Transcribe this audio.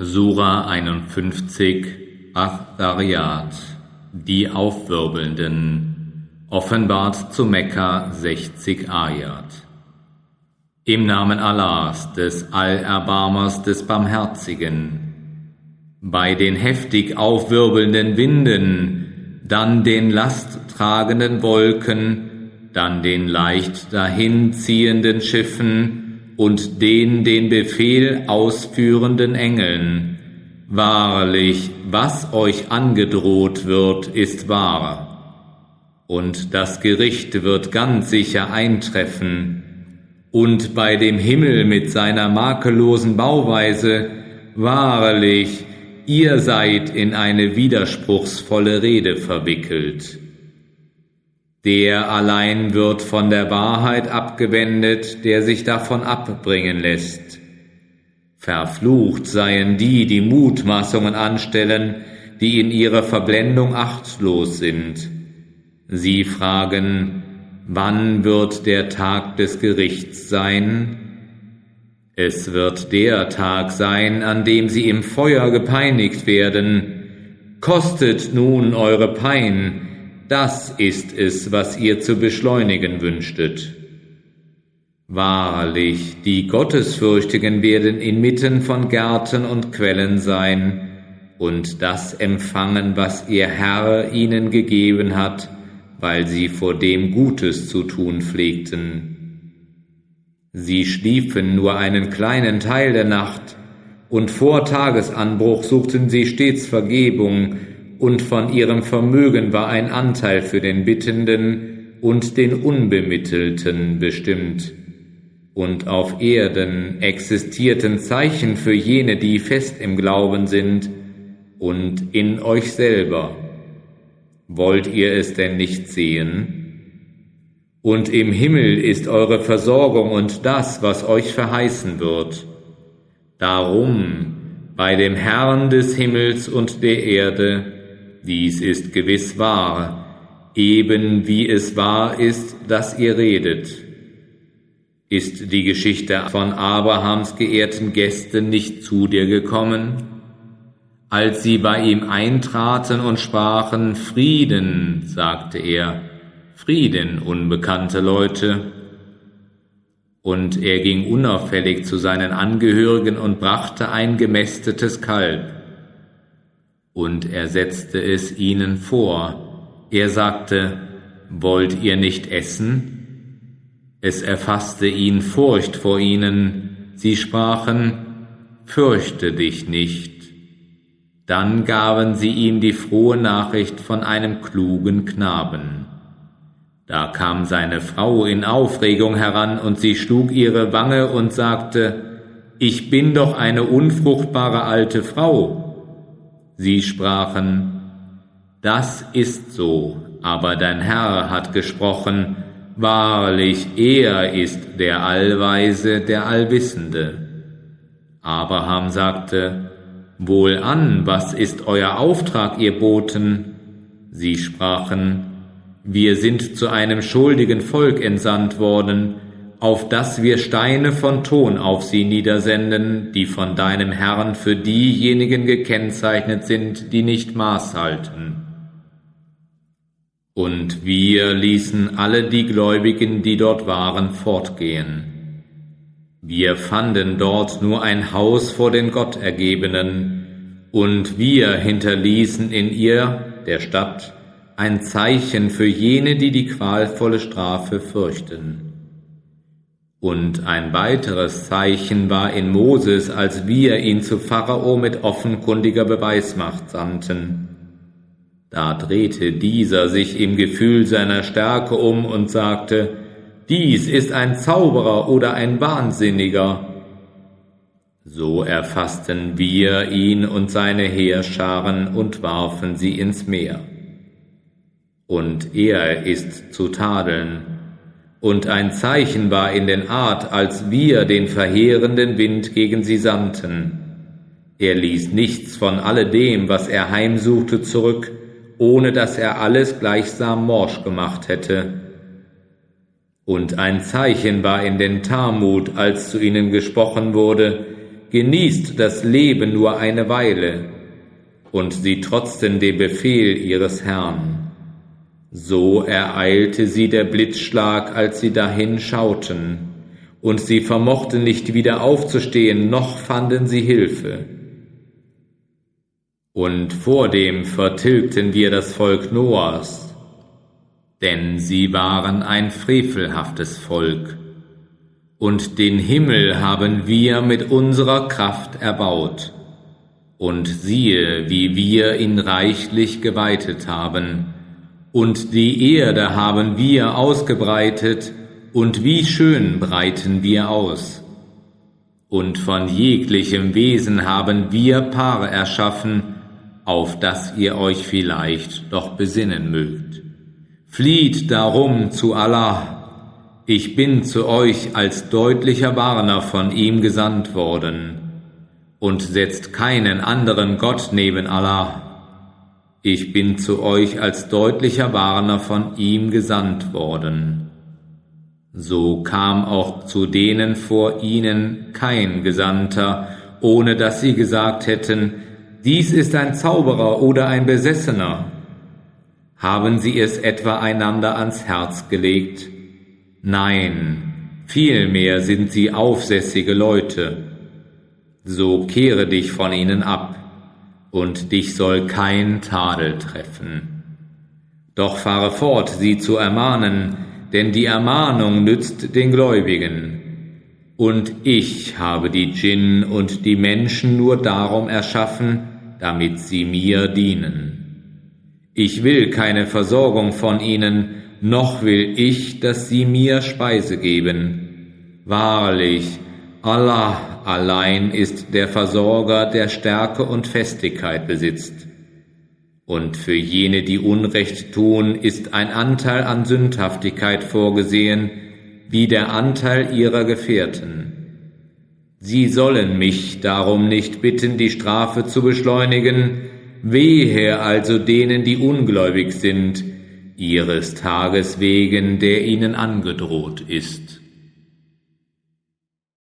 Sura 51 Athariat Die Aufwirbelnden. Offenbart zu Mekka 60 Ayat. Im Namen Allahs, des Allerbarmers, des Barmherzigen. Bei den heftig aufwirbelnden Winden, dann den lasttragenden Wolken, dann den leicht dahinziehenden Schiffen, und den den Befehl ausführenden Engeln. Wahrlich, was euch angedroht wird, ist wahr. Und das Gericht wird ganz sicher eintreffen. Und bei dem Himmel mit seiner makellosen Bauweise, wahrlich, ihr seid in eine widerspruchsvolle Rede verwickelt. Der allein wird von der Wahrheit abgewendet, der sich davon abbringen lässt. Verflucht seien die, die Mutmaßungen anstellen, die in ihrer Verblendung achtlos sind. Sie fragen, wann wird der Tag des Gerichts sein? Es wird der Tag sein, an dem sie im Feuer gepeinigt werden. Kostet nun eure Pein, das ist es, was ihr zu beschleunigen wünschtet. Wahrlich, die Gottesfürchtigen werden inmitten von Gärten und Quellen sein und das empfangen, was ihr Herr ihnen gegeben hat, weil sie vor dem Gutes zu tun pflegten. Sie schliefen nur einen kleinen Teil der Nacht, und vor Tagesanbruch suchten sie stets Vergebung, und von ihrem Vermögen war ein Anteil für den Bittenden und den Unbemittelten bestimmt. Und auf Erden existierten Zeichen für jene, die fest im Glauben sind, und in euch selber. Wollt ihr es denn nicht sehen? Und im Himmel ist eure Versorgung und das, was euch verheißen wird. Darum, bei dem Herrn des Himmels und der Erde, dies ist gewiss wahr, eben wie es wahr ist, dass ihr redet. Ist die Geschichte von Abrahams geehrten Gästen nicht zu dir gekommen? Als sie bei ihm eintraten und sprachen Frieden, sagte er, Frieden, unbekannte Leute. Und er ging unauffällig zu seinen Angehörigen und brachte ein gemästetes Kalb und er setzte es ihnen vor. Er sagte, Wollt ihr nicht essen? Es erfasste ihn Furcht vor ihnen. Sie sprachen, Fürchte dich nicht. Dann gaben sie ihm die frohe Nachricht von einem klugen Knaben. Da kam seine Frau in Aufregung heran und sie schlug ihre Wange und sagte, Ich bin doch eine unfruchtbare alte Frau Sie sprachen, das ist so, aber dein Herr hat gesprochen, wahrlich, er ist der Allweise, der Allwissende. Abraham sagte, Wohlan, was ist euer Auftrag, ihr Boten? Sie sprachen, wir sind zu einem schuldigen Volk entsandt worden, auf dass wir Steine von Ton auf sie niedersenden, die von deinem Herrn für diejenigen gekennzeichnet sind, die nicht Maß halten. Und wir ließen alle die Gläubigen, die dort waren, fortgehen. Wir fanden dort nur ein Haus vor den Gottergebenen, und wir hinterließen in ihr, der Stadt, ein Zeichen für jene, die die qualvolle Strafe fürchten. Und ein weiteres Zeichen war in Moses, als wir ihn zu Pharao mit offenkundiger Beweismacht sandten. Da drehte dieser sich im Gefühl seiner Stärke um und sagte, dies ist ein Zauberer oder ein Wahnsinniger. So erfassten wir ihn und seine Heerscharen und warfen sie ins Meer. Und er ist zu tadeln, und ein Zeichen war in den Art, als wir den verheerenden Wind gegen sie sandten. Er ließ nichts von alledem, was er heimsuchte, zurück, ohne dass er alles gleichsam morsch gemacht hätte. Und ein Zeichen war in den Talmud, als zu ihnen gesprochen wurde, genießt das Leben nur eine Weile, und sie trotzten dem Befehl ihres Herrn. So ereilte sie der Blitzschlag, als sie dahin schauten, und sie vermochten nicht wieder aufzustehen, noch fanden sie Hilfe. Und vordem vertilgten wir das Volk Noahs, denn sie waren ein frevelhaftes Volk, und den Himmel haben wir mit unserer Kraft erbaut, und siehe, wie wir ihn reichlich geweitet haben, und die Erde haben wir ausgebreitet, und wie schön breiten wir aus. Und von jeglichem Wesen haben wir Paare erschaffen, auf das ihr euch vielleicht doch besinnen mögt. Flieht darum zu Allah. Ich bin zu euch als deutlicher Warner von ihm gesandt worden. Und setzt keinen anderen Gott neben Allah ich bin zu euch als deutlicher Warner von ihm gesandt worden. So kam auch zu denen vor ihnen kein Gesandter, ohne dass sie gesagt hätten, dies ist ein Zauberer oder ein Besessener. Haben sie es etwa einander ans Herz gelegt? Nein, vielmehr sind sie aufsässige Leute. So kehre dich von ihnen ab und dich soll kein Tadel treffen. Doch fahre fort, sie zu ermahnen, denn die Ermahnung nützt den Gläubigen. Und ich habe die Djinn und die Menschen nur darum erschaffen, damit sie mir dienen. Ich will keine Versorgung von ihnen, noch will ich, dass sie mir Speise geben. Wahrlich, Allah allein ist der Versorger, der Stärke und Festigkeit besitzt. Und für jene, die Unrecht tun, ist ein Anteil an Sündhaftigkeit vorgesehen, wie der Anteil ihrer Gefährten. Sie sollen mich darum nicht bitten, die Strafe zu beschleunigen, wehe also denen, die ungläubig sind, ihres Tages wegen, der ihnen angedroht ist.